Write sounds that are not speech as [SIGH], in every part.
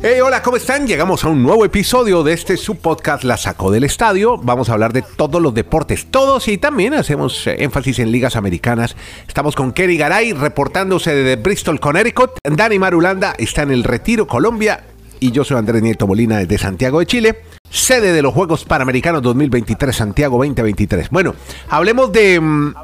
Hey, hola, ¿cómo están? Llegamos a un nuevo episodio de este subpodcast La Sacó del Estadio. Vamos a hablar de todos los deportes, todos y también hacemos eh, énfasis en ligas americanas. Estamos con Kenny Garay reportándose desde Bristol, Connecticut. Dani Marulanda está en el Retiro, Colombia. Y yo soy Andrés Nieto Molina desde Santiago de Chile, sede de los Juegos Panamericanos 2023, Santiago 2023. Bueno, hablemos de... mm,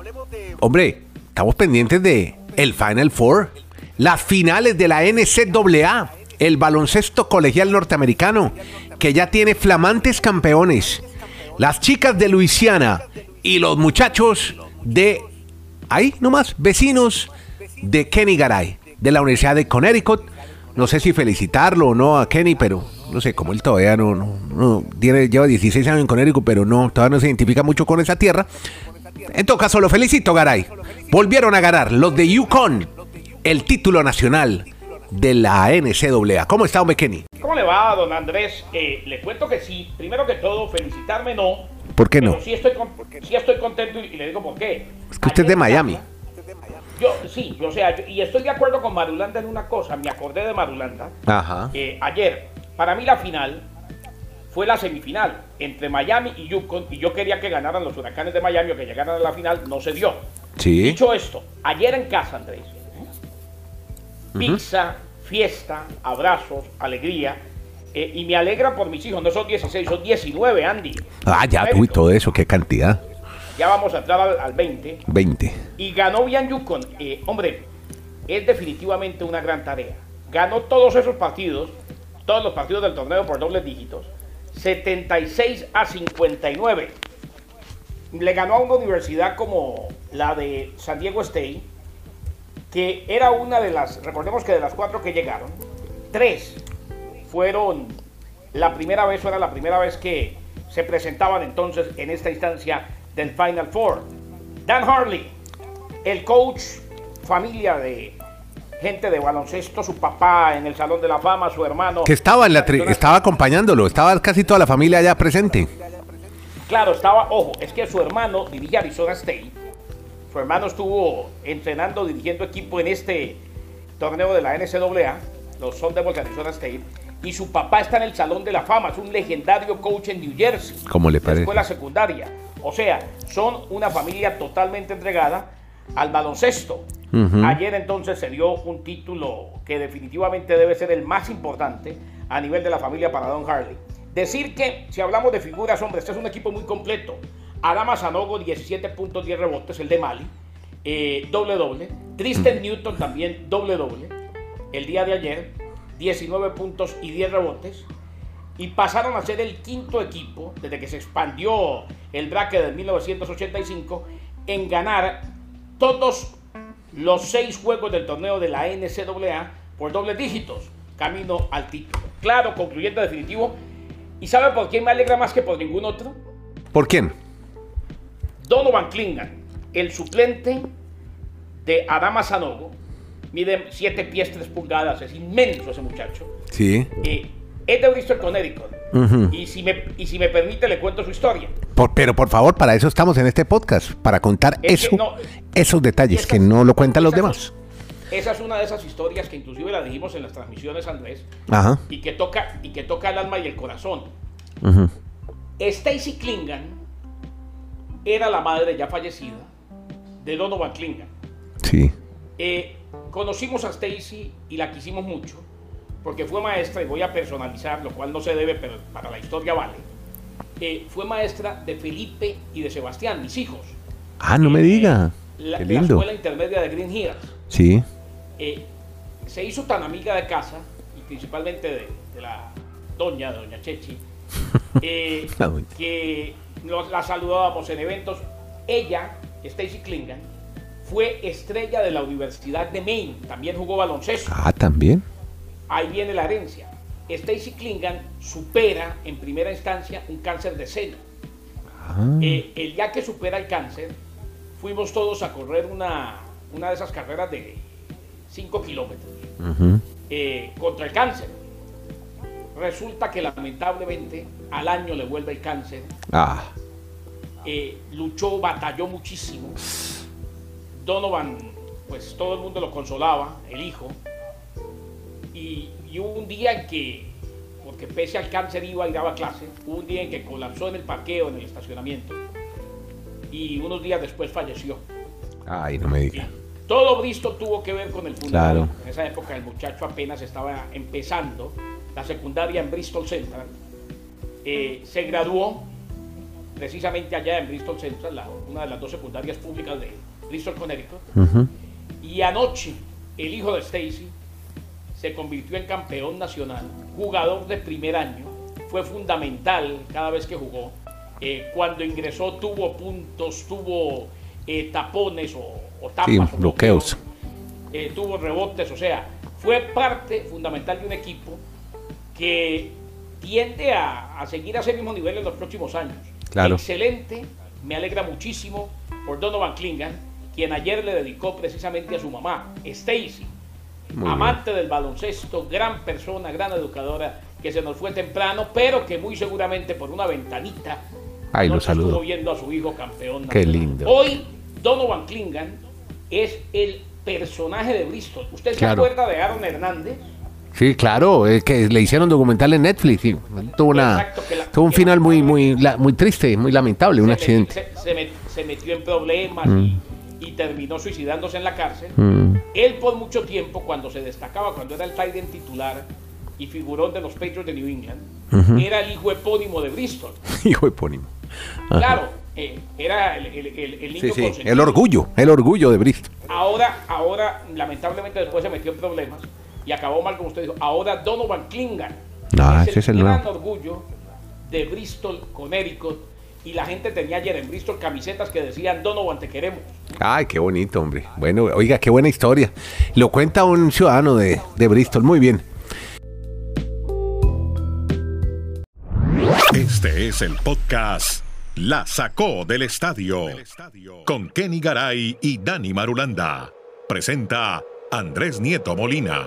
hombre, estamos pendientes de el Final Four, las finales de la NCAA, el baloncesto colegial norteamericano, que ya tiene flamantes campeones, las chicas de Luisiana y los muchachos de, ahí nomás, vecinos de Kenny Garay, de la Universidad de Connecticut. No sé si felicitarlo o no a Kenny, pero no sé, como él todavía no, no, tiene, lleva 16 años en Connecticut, pero no, todavía no se identifica mucho con esa tierra. En todo caso, lo felicito, Garay. Volvieron a ganar los de Yukon el título nacional de la NCAA. ¿Cómo está, hombre, Kenny? ¿Cómo le va, don Andrés? Eh, le cuento que sí. Primero que todo, felicitarme no. ¿Por qué no? Pero sí estoy, con- sí estoy contento y, y le digo por qué. Es que usted es de Miami. Yo, sí, o sea, yo- y estoy de acuerdo con Marulanda en una cosa. Me acordé de Marulanda. Ajá. Eh, ayer, para mí la final fue la semifinal entre Miami y Yukon. Y yo quería que ganaran los huracanes de Miami o que llegaran a la final. No se dio. Sí. Dicho esto, ayer en casa, Andrés, pizza, fiesta, abrazos, alegría. eh, y me alegra por mis hijos, no son 16, son 19, Andy. Ah, ya, tú y todo eso, qué cantidad. Ya vamos a entrar al, al 20. 20. Y ganó bien Yukon. Eh, hombre, es definitivamente una gran tarea. Ganó todos esos partidos, todos los partidos del torneo por dobles dígitos. 76 a 59. Le ganó a una universidad como la de San Diego State, que era una de las, recordemos que de las cuatro que llegaron, tres fueron la primera vez, o era la primera vez que se presentaban entonces en esta instancia del Final Four. Dan Harley, el coach, familia de gente de baloncesto, su papá en el Salón de la Fama, su hermano. Que estaba en la tri- estaba acompañándolo, estaba casi toda la familia allá presente. Claro, estaba, ojo, es que su hermano dirige Arizona State. Su hermano estuvo entrenando, dirigiendo equipo en este torneo de la NCAA, los Devils de Arizona State. Y su papá está en el Salón de la Fama, es un legendario coach en New Jersey. ¿Cómo le parece? escuela secundaria. O sea, son una familia totalmente entregada al baloncesto. Ayer entonces se dio un título que definitivamente debe ser el más importante a nivel de la familia para Don Harley. Decir que, si hablamos de figuras, hombre, este es un equipo muy completo. Adama Sanogo, 17 puntos, 10 rebotes, el de Mali, eh, doble doble. Tristan Newton también doble doble. El día de ayer, 19 puntos y 10 rebotes y pasaron a ser el quinto equipo desde que se expandió el bracket de 1985 en ganar todos los seis juegos del torneo de la NCAA por dobles dígitos, camino al título. Claro, concluyendo definitivo. ¿Y sabe por quién me alegra más que por ningún otro? ¿Por quién? Donovan Klingan, el suplente de Adama Sanogo, mide 7 pies 3 pulgadas, es inmenso ese muchacho. Sí. Eh, es de Bristol, Connecticut. Ujú. y, si me, y si me permite, le cuento su historia. Por- pero por favor, para eso estamos en este podcast, para contar Es que eso, no- esos detalles que no lo cuentan los demás. Esa es una de esas historias que inclusive la dijimos en las transmisiones, Andrés, Ajá. y que toca, y que toca el alma y el corazón. Ujú. Stacy Klingan era la madre ya fallecida de Donovan Klingan. Sí. Eh, conocimos a Stacy y la quisimos mucho porque fue maestra, y voy a personalizar, lo cual no se debe, pero para la historia vale. Eh, fue maestra de Felipe y de Sebastián, mis hijos. Ah, no me diga. La, Qué de la lindo. escuela intermedia de Green Hills. Sí. Eh, se hizo tan amiga de casa, y principalmente de, de la doña, de doña Chechi, [LAUGHS] eh, que nos- la saludábamos en eventos. Ella, Stacy Klingan, fue estrella de la Universidad de Maine, también jugó baloncesto. Ah, también. Ahí viene la herencia. Stacy Klingan supera en primera instancia un cáncer de seno. Ah, Eh, el día que supera el cáncer, fuimos todos a correr una, una de esas carreras de 5 kilómetros eh, contra el cáncer. Resulta que lamentablemente al año le vuelve el cáncer. Ah, eh, luchó, batalló muchísimo. Donovan, pues todo el mundo lo consolaba, el hijo. Y, hubo un día en que, porque pese al cáncer iba y daba clase, hubo un día en que colapsó en el parqueo, en el estacionamiento, y unos días después falleció. Ay, no me diga. Todo Bristol tuvo que ver con el funeral. En esa época el muchacho apenas estaba empezando la secundaria en Bristol Central. Eh, se graduó precisamente allá en Bristol Central, una de las dos secundarias públicas de Bristol, Connecticut. Y anoche el hijo de Stacy se convirtió en campeón nacional, jugador de primer año, fue fundamental cada vez que jugó. Eh, cuando ingresó tuvo puntos, tuvo eh, tapones o, tapas. bloqueos. Eh, tuvo rebotes, o sea, fue parte fundamental de un equipo que tiende a, seguir a ese mismo nivel en los próximos años. Claro. Excelente, me alegra muchísimo por Donovan Klingan, quien ayer le dedicó precisamente a su mamá, Stacy, amante del baloncesto, gran persona, gran educadora, que se nos fue temprano, pero que muy seguramente por una ventanita Ay, lo saludo. estuvo viendo a su hijo campeón. Qué lindo. Hoy Donovan Klingan es el personaje de Bristol. ¿Usted se acuerda de Aaron Hernández? Sí, claro, es que le hicieron documental en Netflix y tuvo, una, tuvo un final muy, muy, muy triste, muy lamentable, un accidente. Se, metió en problemas mm. y, terminó suicidándose en la cárcel. Mm. Él por mucho tiempo, cuando se destacaba, cuando era el Titan titular y figurón de los Patriots de New England, era el hijo epónimo de Bristol. [LAUGHS] hijo epónimo. Claro, eh, era el, el, el, niño sí, sí. El orgullo, el orgullo de Bristol. Ahora, ahora, lamentablemente después se metió en problemas y acabó mal, como usted dijo. Ahora Donovan Klingan ah, es el, gran orgullo de Bristol, Connecticut. Y la gente tenía ayer en Bristol camisetas que decían Donovan, te queremos. Ay, qué bonito, hombre. Bueno, oiga, qué buena historia. Lo cuenta un ciudadano de, de Bristol. Muy bien. Este es el podcast La Sacó del Estadio con Kenny Garay y Dani Marulanda. Presenta Andrés Nieto Molina.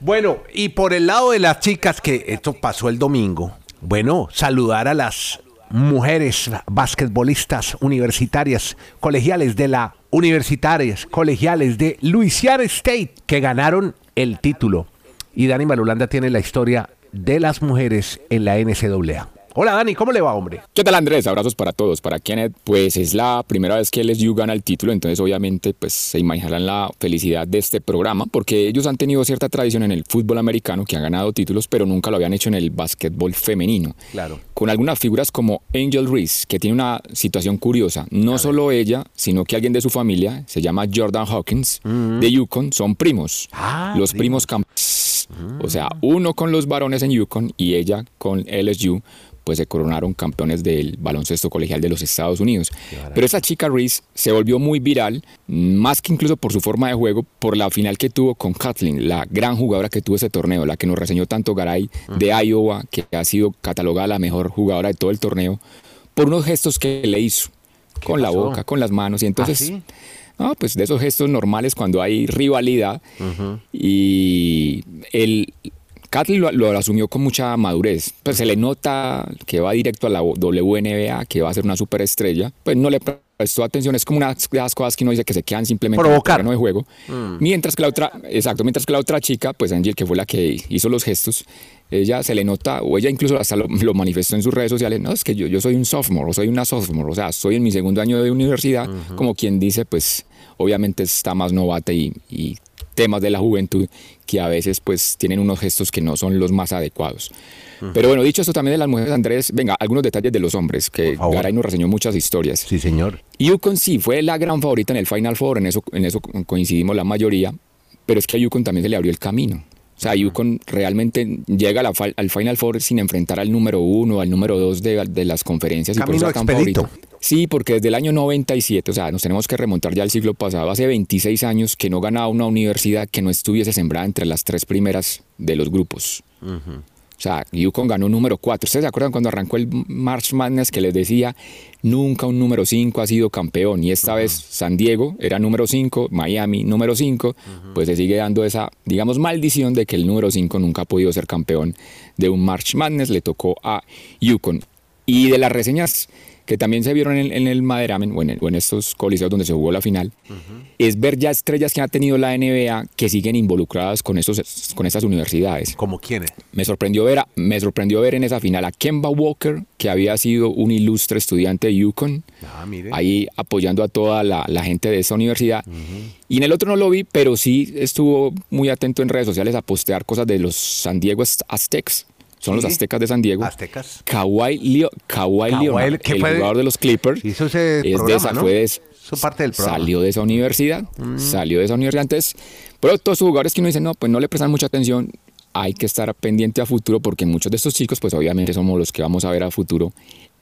Bueno, y por el lado de las chicas, que esto pasó el domingo, bueno, saludar a las mujeres basquetbolistas universitarias, colegiales de la universitarias, colegiales de Louisiana State, que ganaron el título. Y Dani Marulanda tiene la historia de las mujeres en la NCAA. Hola Dani, ¿cómo le va, hombre? ¿Qué tal Andrés? Abrazos para todos. Para Kenneth, pues es la primera vez que LSU gana el título, entonces obviamente pues se imaginarán la felicidad de este programa, porque ellos han tenido cierta tradición en el fútbol americano, que han ganado títulos, pero nunca lo habían hecho en el básquetbol femenino. Claro. Con algunas figuras como Angel Reese, que tiene una situación curiosa. No solo ella, sino que alguien de su familia, se llama Jordan Hawkins, mm. de Yukon, son primos. Ah, los primos campeones. O sea, uno con los varones en Yukon y ella con LSU pues se coronaron campeones del baloncesto colegial de los Estados Unidos. Pero esa chica Reese se volvió muy viral, más que incluso por su forma de juego, por la final que tuvo con Kathleen, la gran jugadora que tuvo ese torneo, la que nos reseñó tanto Garay de Iowa, que ha sido catalogada la mejor jugadora de todo el torneo, por unos gestos que le hizo, con la boca, con las manos, y entonces... ¿Ah, pues de esos gestos normales cuando hay rivalidad. Y el, Kathleen lo, asumió con mucha madurez. Pues se le nota que va directo a la WNBA, que va a ser una superestrella. Pues no le prestó atención. Es como una de las cosas que uno dice que se quedan simplemente en el de juego. Mm. Mientras que la otra, exacto, mientras que la otra chica, pues Angel, que fue la que hizo los gestos, ella se le nota, o ella incluso hasta lo, manifestó en sus redes sociales, no, es que yo, yo soy un sophomore, o soy una sophomore, o sea, soy en mi segundo año de universidad, como quien dice, pues obviamente está más novata y, y temas de la juventud que a veces pues tienen unos gestos que no son los más adecuados. Pero bueno, dicho esto también de las mujeres, Andrés, venga, algunos detalles de los hombres, que Garay nos reseñó muchas historias. Sí, señor. Yukon sí fue la gran favorita en el Final Four, en eso, en eso coincidimos la mayoría, pero es que a Yukon también se le abrió el camino. O sea, Yukon realmente llega al Final Four sin enfrentar al número uno, al número dos de, de las conferencias. Camino y por eso favorito. Sí, porque desde el año 97, o sea, nos tenemos que remontar ya al siglo pasado, hace 26 años que no ganaba una universidad que no estuviese sembrada entre las tres primeras de los grupos. O sea, Yukon ganó número 4. ¿Ustedes se acuerdan cuando arrancó el March Madness que les decía, nunca un número 5 ha sido campeón? Y esta vez San Diego era número 5, Miami número 5, pues se sigue dando esa, digamos, maldición de que el número 5 nunca ha podido ser campeón de un March Madness, le tocó a Yukon. Y de las reseñas que también se vieron en, el Maderamen o en, estos coliseos donde se jugó la final, es ver ya estrellas que ha tenido la NBA que siguen involucradas con, estos, con estas universidades. ¿Como quiénes? Me sorprendió, ver me sorprendió ver en esa final a Kemba Walker, que había sido un ilustre estudiante de Yukon, ah, ahí apoyando a toda la, gente de esa universidad. Y en el otro no lo vi, pero sí estuvo muy atento en redes sociales a postear cosas de los San Diego Aztecs son los Aztecas de San Diego. Aztecas. Kawhi, Leo, Kawhi, Leonard, el jugador de los Clippers. Hizo ese es programa, de esa, ¿no? fue parte del programa. Salió de esa universidad, mm. salió de esa universidad. Entonces, pero todos sus jugadores que uno dice, no, pues no le prestan mucha atención, hay que estar pendiente a futuro porque muchos de estos chicos, pues obviamente somos los que vamos a ver a futuro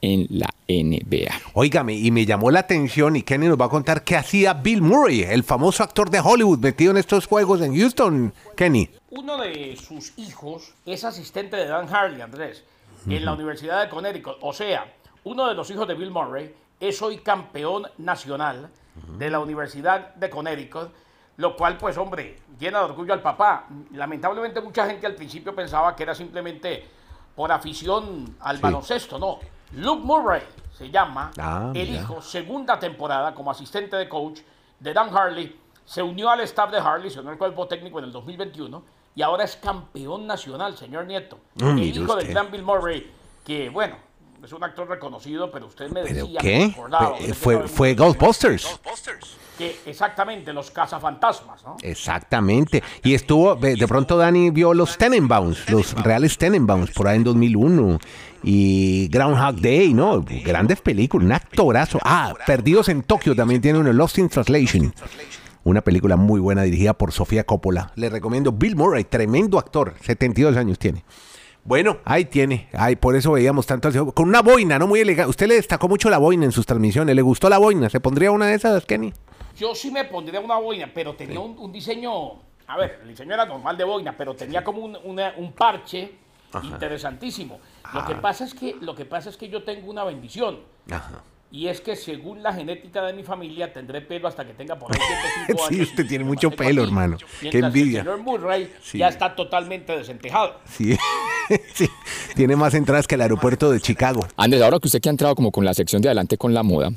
en la NBA. Óigame, y me llamó la atención y Kenny nos va a contar qué hacía Bill Murray, el famoso actor de Hollywood metido en estos juegos en Houston, Kenny. Uno de sus hijos es asistente de Dan Harley, Andrés, en la Universidad de Connecticut. O sea, uno de los hijos de Bill Murray es hoy campeón nacional de la Universidad de Connecticut, lo cual, pues, hombre, llena de orgullo al papá. Lamentablemente mucha gente al principio pensaba que era simplemente por afición al baloncesto, no. Luke Murray se llama, ah, el hijo, segunda temporada como asistente de coach de Dan Harley, se unió al staff de Harley, se unió al cuerpo técnico en el 2021 y ahora es campeón nacional, señor Nieto. Ah, el hijo de Dan Bill Murray, que bueno, es un actor reconocido, pero usted me decía, ¿qué? fue, fue Ghostbusters. Que exactamente, los cazafantasmas, ¿no? Exactamente. Y estuvo, de pronto Dani vio los Tenenbaums, los reales Tenenbaums, por ahí en 2001 y Groundhog Day, ¿no? Grandes películas, un actorazo. Ah, Perdidos en Tokio también tiene uno, Lost in Translation. Una película muy buena dirigida por Sofía Coppola. Le recomiendo Bill Murray, tremendo actor, 72 años tiene. Bueno, ahí tiene. Ay, por eso veíamos tanto. Con una boina, ¿no? Muy elegante. Usted le destacó mucho la boina en sus transmisiones. ¿Le gustó la boina? ¿Se pondría una de esas, Kenny? Yo sí me pondría una boina, pero tenía un, diseño. A ver, el diseño era normal de boina, pero tenía como un, un parche interesantísimo. Lo que ah. pasa es que lo que pasa es que yo tengo una bendición. Y es que según la genética de mi familia tendré pelo hasta que tenga por ahí [LAUGHS] 105 años. sí, usted tiene mucho pelo, hermano. Qué envidia. El señor Murray ya está totalmente desentejado. Sí. [LAUGHS] sí. Tiene más entradas que el aeropuerto de Chicago. Andrés, ahora que usted que ha entrado como con la sección de adelante con la moda,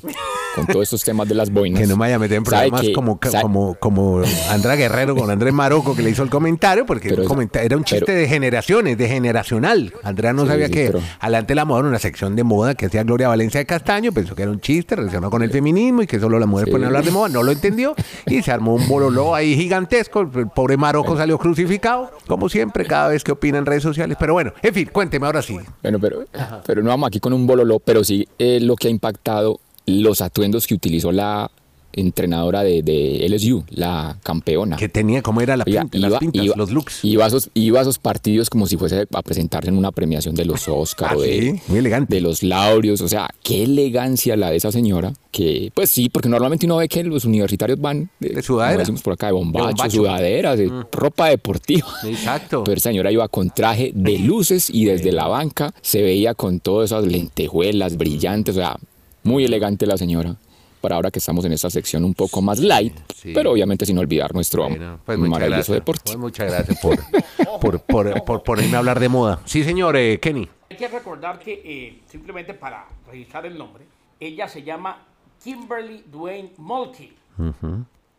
con todos estos temas de las boinas. Que no me vaya a meter en problemas como, como, como Andra Guerrero con Andrés Maroco que le hizo el comentario, porque era un chiste de generaciones, de generacional. Andrea no sabía que adelante la moda era una sección de moda que hacía Gloria Valencia de Castaño, pensó que era un chiste relacionado con el feminismo y que solo las mujeres pueden hablar de moda, no lo entendió y se armó un bololó ahí gigantesco. El pobre Maroco salió crucificado, como siempre, cada vez que opina en redes sociales. Pero bueno, en fin, cuénteme ahora sí. Bueno, pero, pero no vamos aquí con un bololó, pero sí eh, lo que ha impactado los atuendos que utilizó la entrenadora de, de, LSU, la campeona. Que tenía, ¿cómo era la pinta, las pintas, los looks? Iba a, esos, iba a esos partidos como si fuese a presentarse en una premiación de los Oscars ah, de, muy elegante. de los Laureos. O sea, qué elegancia la de esa señora. Que, pues sí, porque normalmente uno ve que los universitarios van de, sudadera. decimos por acá, de bombacho, sudaderas, de mm. ropa deportiva. Exacto. Pero esa señora iba con traje de luces y desde la banca se veía con todas esas lentejuelas brillantes. O sea, muy elegante la señora para ahora que estamos en esta sección un poco más light, pero obviamente sin olvidar nuestro pues maravilloso deporte. Pues muchas gracias por, por, ponerme a hablar de moda. Sí, señor eh, Kenny. Hay que recordar que, eh, simplemente para registrar el nombre, ella se llama Kimberly Dwayne Mulkey.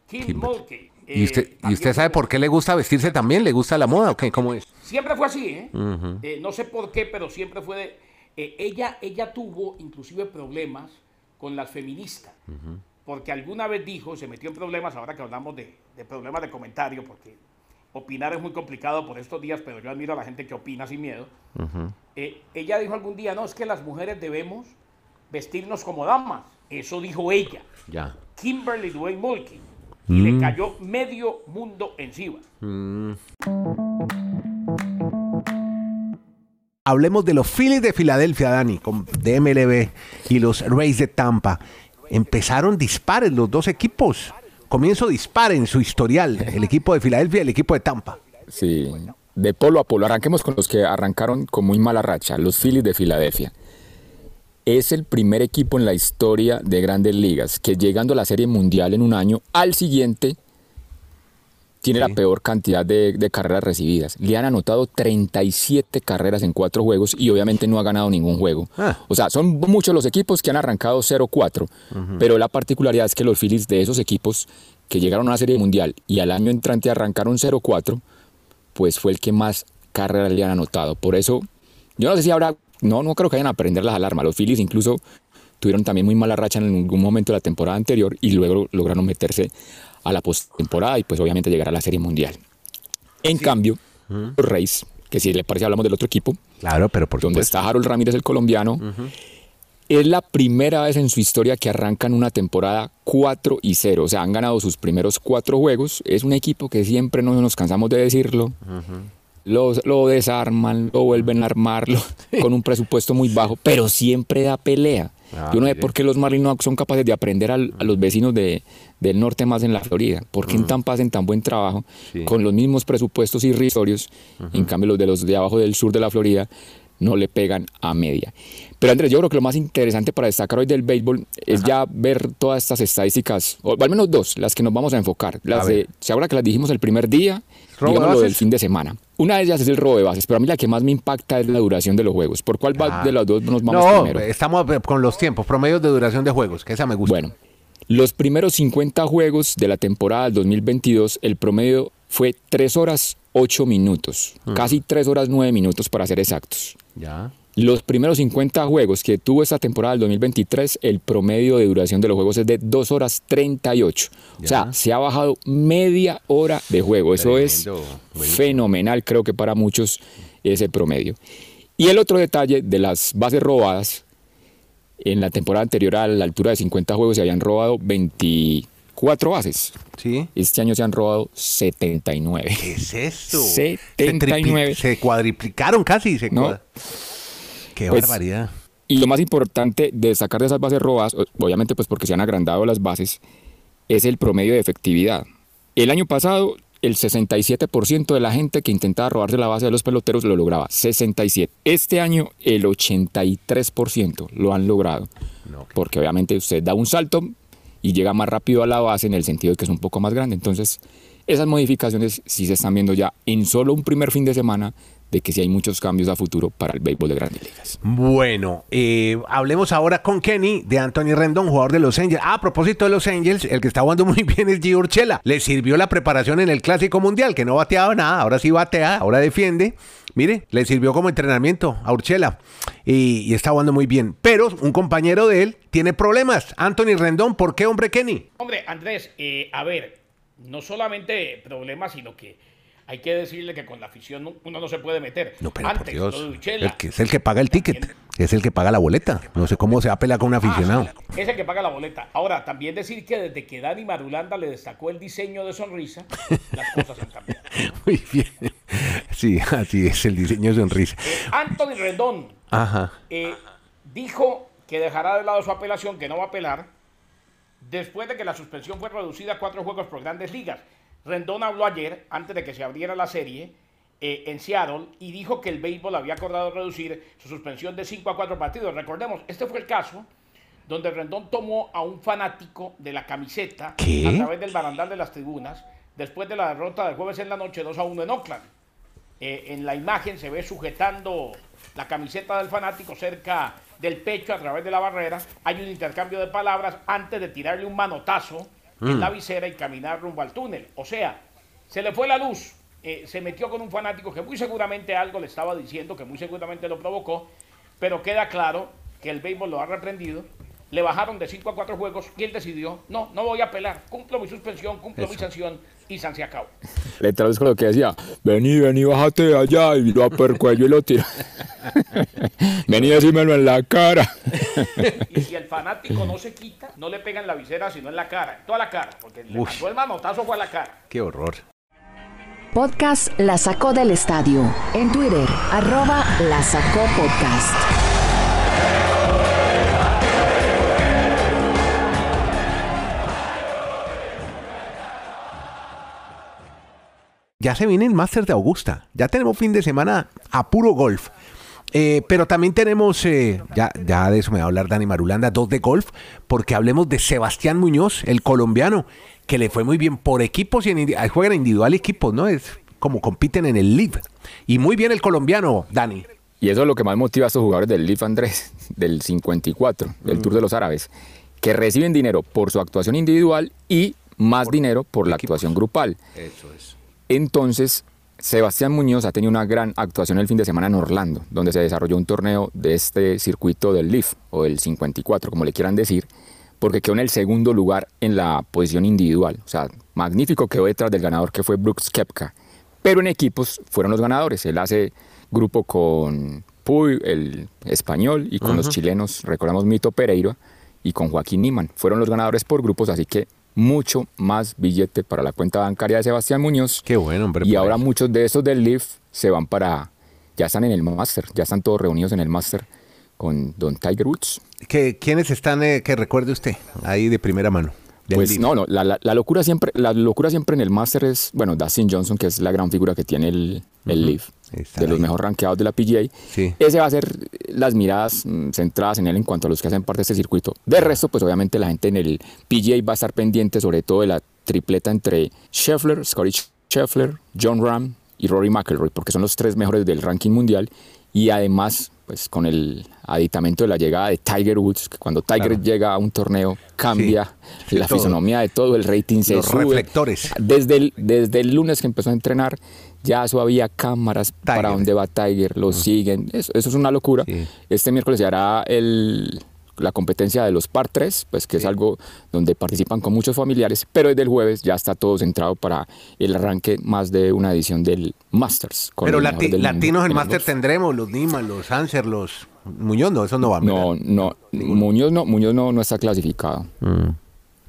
Kim Mulkey. ¿Y usted, ¿Y usted sabe por qué le gusta vestirse también? ¿Le gusta la moda o qué? ¿Cómo es? Siempre fue así, ¿eh? ¿eh? no sé por qué, pero siempre fue de... ella, ella tuvo inclusive problemas con las feministas. Porque alguna vez dijo, se metió en problemas, ahora que hablamos de, problemas de comentario, porque opinar es muy complicado por estos días, pero yo admiro a la gente que opina sin miedo. Eh, ella dijo algún día, no, es que las mujeres debemos vestirnos como damas. Eso dijo ella. Ya. Kimberly Dwayne Mulkey. Y le mm. cayó medio mundo encima. Mm. Hablemos de los Phillies de Filadelfia, Dani, con de MLB y los Rays de Tampa. Empezaron dispares los dos equipos. Comienzo dispar en su historial, el equipo de Filadelfia y el equipo de Tampa. Sí, de polo a polo. Arranquemos con los que arrancaron con muy mala racha, los Phillies de Filadelfia. Es el primer equipo en la historia de grandes ligas que llegando a la Serie Mundial en un año, al siguiente tiene la peor cantidad de, carreras recibidas. Le han anotado 37 carreras en cuatro juegos y obviamente no ha ganado ningún juego. Ah. O sea, son muchos los equipos que han arrancado 0-4, pero la particularidad es que los Phillies de esos equipos que llegaron a la Serie Mundial y al año entrante arrancaron 0-4, pues fue el que más carreras le han anotado. Por eso, yo no sé si habrá, no, no creo que vayan a aprender las alarmas. Los Phillies incluso tuvieron también muy mala racha en algún momento de la temporada anterior y luego lograron meterse a la postemporada y pues obviamente llegar a la Serie Mundial. En cambio, los Reyes, que si le parece hablamos del otro equipo, claro, pero por donde está Harold Ramírez el colombiano, es la primera vez en su historia que arrancan una temporada 4 y 0, o sea, han ganado sus primeros cuatro juegos, es un equipo que siempre no nos cansamos de decirlo. Lo, lo, desarman, lo vuelven a armarlo con un presupuesto muy bajo, pero siempre da pelea. Ah, Yo no sé por qué los Marlins no son capaces de aprender a los vecinos de, del norte más en la Florida. ¿Por qué en mm. Tampa hacen tan buen trabajo con los mismos presupuestos irrisorios? En cambio, los de los de abajo del sur de la Florida no le pegan a media. Pero Andrés, yo creo que lo más interesante para destacar hoy del béisbol es ya ver todas estas estadísticas, o al menos dos, las que nos vamos a enfocar. Las de, se ahora que las dijimos el primer día, digamos lo del fin de semana. Una de ellas es el robo de bases, pero a mí la que más me impacta es la duración de los juegos. ¿Por cuál ah. de las dos nos vamos no, primero? estamos con los tiempos, promedios de duración de juegos, que esa me gusta. Bueno, los primeros 50 juegos de la temporada del 2022, el promedio fue 3 horas 8 minutos, mm. casi 3 horas 9 minutos para ser exactos. Ya. Los primeros 50 juegos que tuvo esta temporada del 2023, el promedio de duración de los juegos es de 2 horas 38. O sea, se ha bajado media hora de juego. Eso es fenomenal, creo que para muchos ese promedio. Y el otro detalle de las bases robadas, en la temporada anterior a la altura de 50 juegos se habían robado 24 bases. Sí. Este año se han robado 79. ¿Qué es esto? [LAUGHS] 79. Se, cuadriplicaron casi. Se Qué pues, barbaridad. Y lo más importante de destacar de esas bases robadas, obviamente pues porque se han agrandado las bases, es el promedio de efectividad. El año pasado el 67% de la gente que intentaba robarse la base de los peloteros lo lograba. 67. Este año el 83% lo han logrado. Porque obviamente usted da un salto y llega más rápido a la base en el sentido de que es un poco más grande. Entonces, esas modificaciones sí se están viendo ya en solo un primer fin de semana de que sí hay muchos cambios a futuro para el béisbol de grandes ligas. Bueno, eh, hablemos ahora con Kenny de Anthony Rendón, jugador de Los Angels. Ah, a propósito de Los Angels, el que está jugando [LAUGHS] muy bien es Gio Urchela. Le sirvió la preparación en el Clásico Mundial, que no bateaba nada, ahora sí batea, ahora defiende. Mire, le sirvió como entrenamiento a Urchela y, está jugando muy bien. Pero un compañero de él tiene problemas. Anthony Rendón, ¿por qué, hombre, Kenny? Hombre, Andrés, eh, a ver, no solamente problemas, sino que hay que decirle que con la afición uno no se puede meter. No, pero por Dios, el que es el que paga el ticket, es el que paga la boleta. No sé cómo se va a pelear con un ah, aficionado. es el que paga la boleta. Ahora, también decir que desde que Dani Marulanda le destacó el diseño de sonrisa, las cosas han cambiado. [LAUGHS] Muy bien. Sí, así es, el diseño de sonrisa. Eh, Anthony Rendón eh, dijo que dejará de lado su apelación, que no va a apelar, después de que la suspensión fue reducida a cuatro juegos por grandes ligas. Rendón habló ayer, antes de que se abriera la serie, eh, en Seattle y dijo que el béisbol había acordado reducir su suspensión de 5 a 4 partidos. Recordemos, este fue el caso donde Rendón tomó a un fanático de la camiseta a través del barandal de las tribunas después de la derrota del jueves en la noche 2 a 1 en Oakland. Eh, en la imagen se ve sujetando la camiseta del fanático cerca del pecho a través de la barrera. Hay un intercambio de palabras antes de tirarle un manotazo en la mm. visera y caminar rumbo al túnel. O sea, se le fue la luz, eh, se metió con un fanático que muy seguramente algo le estaba diciendo, que muy seguramente lo provocó, pero queda claro que el béisbol lo ha reprendido. Le bajaron de 5 a 4 juegos y él decidió, no, no voy a apelar, cumplo mi suspensión, cumplo mi sanción y San se acabó. [LAUGHS] Le traduzco lo que decía, vení, vení, bájate allá y lo apercuello y lo tira. [LAUGHS] vení, decímelo en la cara. [LAUGHS] y si el fanático no se quita, no le pega en la visera, sino en la cara, en toda la cara, porque le pasó el manotazo fue a la cara. Qué horror. Podcast La Sacó del Estadio. En Twitter, arroba La Sacó Podcast. ya se viene el Master de Augusta. Ya tenemos fin de semana a puro golf. Eh, pero también tenemos, eh, ya, ya de eso me va a hablar Dani Marulanda, dos de golf, porque hablemos de Sebastián Muñoz, el colombiano, que le fue muy bien por equipos y en, juegan individual equipos, ¿no? Es como compiten en el Live. Y muy bien el colombiano, Dani. Y eso es lo que más motiva a estos jugadores del Leaf Andrés, del 54, del Tour de los Árabes, que reciben dinero por su actuación individual y más dinero por la actuación grupal. Eso es. Entonces, Sebastián Muñoz ha tenido una gran actuación el fin de semana en Orlando, donde se desarrolló un torneo de este circuito del Leaf, o del 54, como le quieran decir, porque quedó en el segundo lugar en la posición individual. O sea, magnífico quedó detrás del ganador que fue Brooks Kepka. Pero en equipos fueron los ganadores. Él hace grupo con Puy, el español, y con los chilenos, recordamos Mito Pereira, y con Joaquín Niman. Fueron los ganadores por grupos, así que mucho más billete para la cuenta bancaria de Sebastián Muñoz. Qué bueno, hombre. Y ahora eso. muchos de esos del Leaf se van para, ya están en el Master, ya están todos reunidos en el Master con Don Tiger Woods. ¿Qué- ¿Quiénes están, eh, que recuerde usted, ahí de primera mano? Pues no, no, la, la- locura siempre, la locura siempre en el Master es, bueno, Dustin Johnson, que es la gran figura que tiene el, el Leaf, Está de los mejor rankeados de la PGA. Sí. Ese va a ser las miradas mm, centradas en él en cuanto a los que hacen parte de este circuito. De resto, pues obviamente la gente en el PGA va a estar pendiente sobre todo de la tripleta entre Scheffler, Scotty Scheffler, John Ram y Rory McIlroy, porque son los tres mejores del ranking mundial y además pues con el aditamento de la llegada de Tiger Woods, que cuando Tiger llega a un torneo cambia Sí, la todo. fisonomía de todo, el rating se Los sube. reflectores. Desde el, desde el lunes que empezó a entrenar, ya eso había cámaras Tiger. para dónde va Tiger, lo siguen. Eso, eso es una locura. Sí. Este miércoles se hará el, la competencia de los par 3, pues que es algo donde participan con muchos familiares, pero desde el jueves ya está todo centrado para el arranque más de una edición del Masters. con Pero lati- latinos en el Master golf. tendremos, los Nima, los Anser, los Muñoz, no, eso no va. No, no, Muñoz no, Muñoz no, no está clasificado.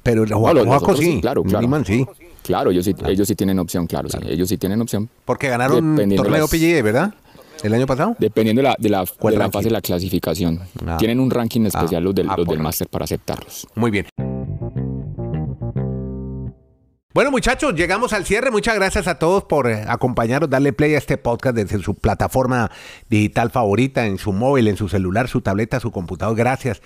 Pero No, Juaco los- los otros sí, sí, claro, claro. Niman sí, Claro, ellos sí, ellos sí tienen opción, claro, sí, ellos sí tienen opción. porque ganaron torneo las- PGA, ¿verdad? El año pasado. Dependiendo de la, de la, ¿Cuál de la fase de la clasificación. Ah. Tienen un ranking especial los del, ah, los del máster para aceptarlos. Muy bien. Bueno, muchachos, llegamos al cierre. Muchas gracias a todos por eh, acompañarnos, darle play a este podcast desde su plataforma digital favorita, en su móvil, en su celular, su tableta, su computador. Gracias.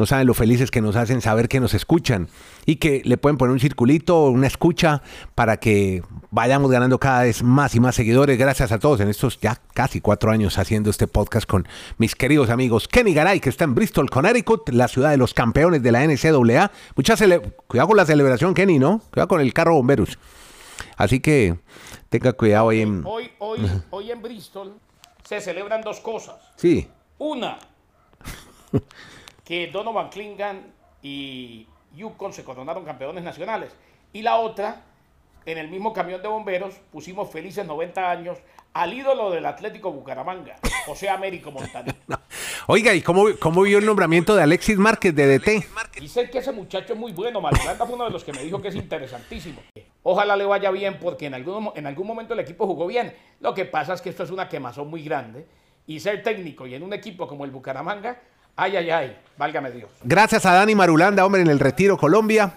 No saben lo felices que nos hacen saber que nos escuchan y que le pueden poner un circulito, una escucha para que vayamos ganando cada vez más y más seguidores. Gracias a todos en estos ya casi cuatro años haciendo este podcast con mis queridos amigos Kenny Garay, que está en Bristol, Connecticut, la ciudad de los campeones de la NCAA. Mucha cele- Cuidado con la celebración, Kenny, ¿no? Cuidado con el carro bomberos. Así que tenga cuidado ahí en... Hoy, hoy, hoy en Bristol se celebran dos cosas. Sí. Una, [LAUGHS] que Donovan Klingan y Yukon se coronaron campeones nacionales. Y la otra, en el mismo camión de bomberos pusimos felices 90 años al ídolo del Atlético Bucaramanga, José Américo Montaner. [LAUGHS] Oiga, ¿y cómo, cómo vio el nombramiento de Alexis Márquez de DT? Dice que ese muchacho es muy bueno. Marulanda fue uno de los que me dijo que es interesantísimo. Ojalá le vaya bien porque en algún, en algún momento el equipo jugó bien. Lo que pasa es que esto es una quemazón muy grande. Y ser técnico y en un equipo como el Bucaramanga, ay, ay, ay, válgame Dios. Gracias a Dani Marulanda, hombre, en el Retiro, Colombia.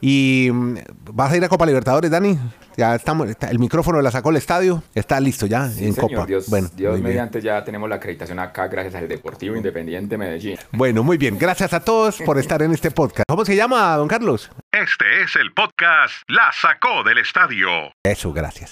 Y mm, vas a ir a Copa Libertadores, Dani. Ya estamos, está- el micrófono la sacó el estadio, está listo ya en Copa. Dios, bueno, Dios bien. mediante ya tenemos la acreditación acá gracias al Deportivo Independiente Medellín. Bueno, muy bien. Gracias a todos por estar en este podcast. ¿Cómo se llama, don Carlos? Este es el podcast La Sacó del Estadio. Eso, gracias.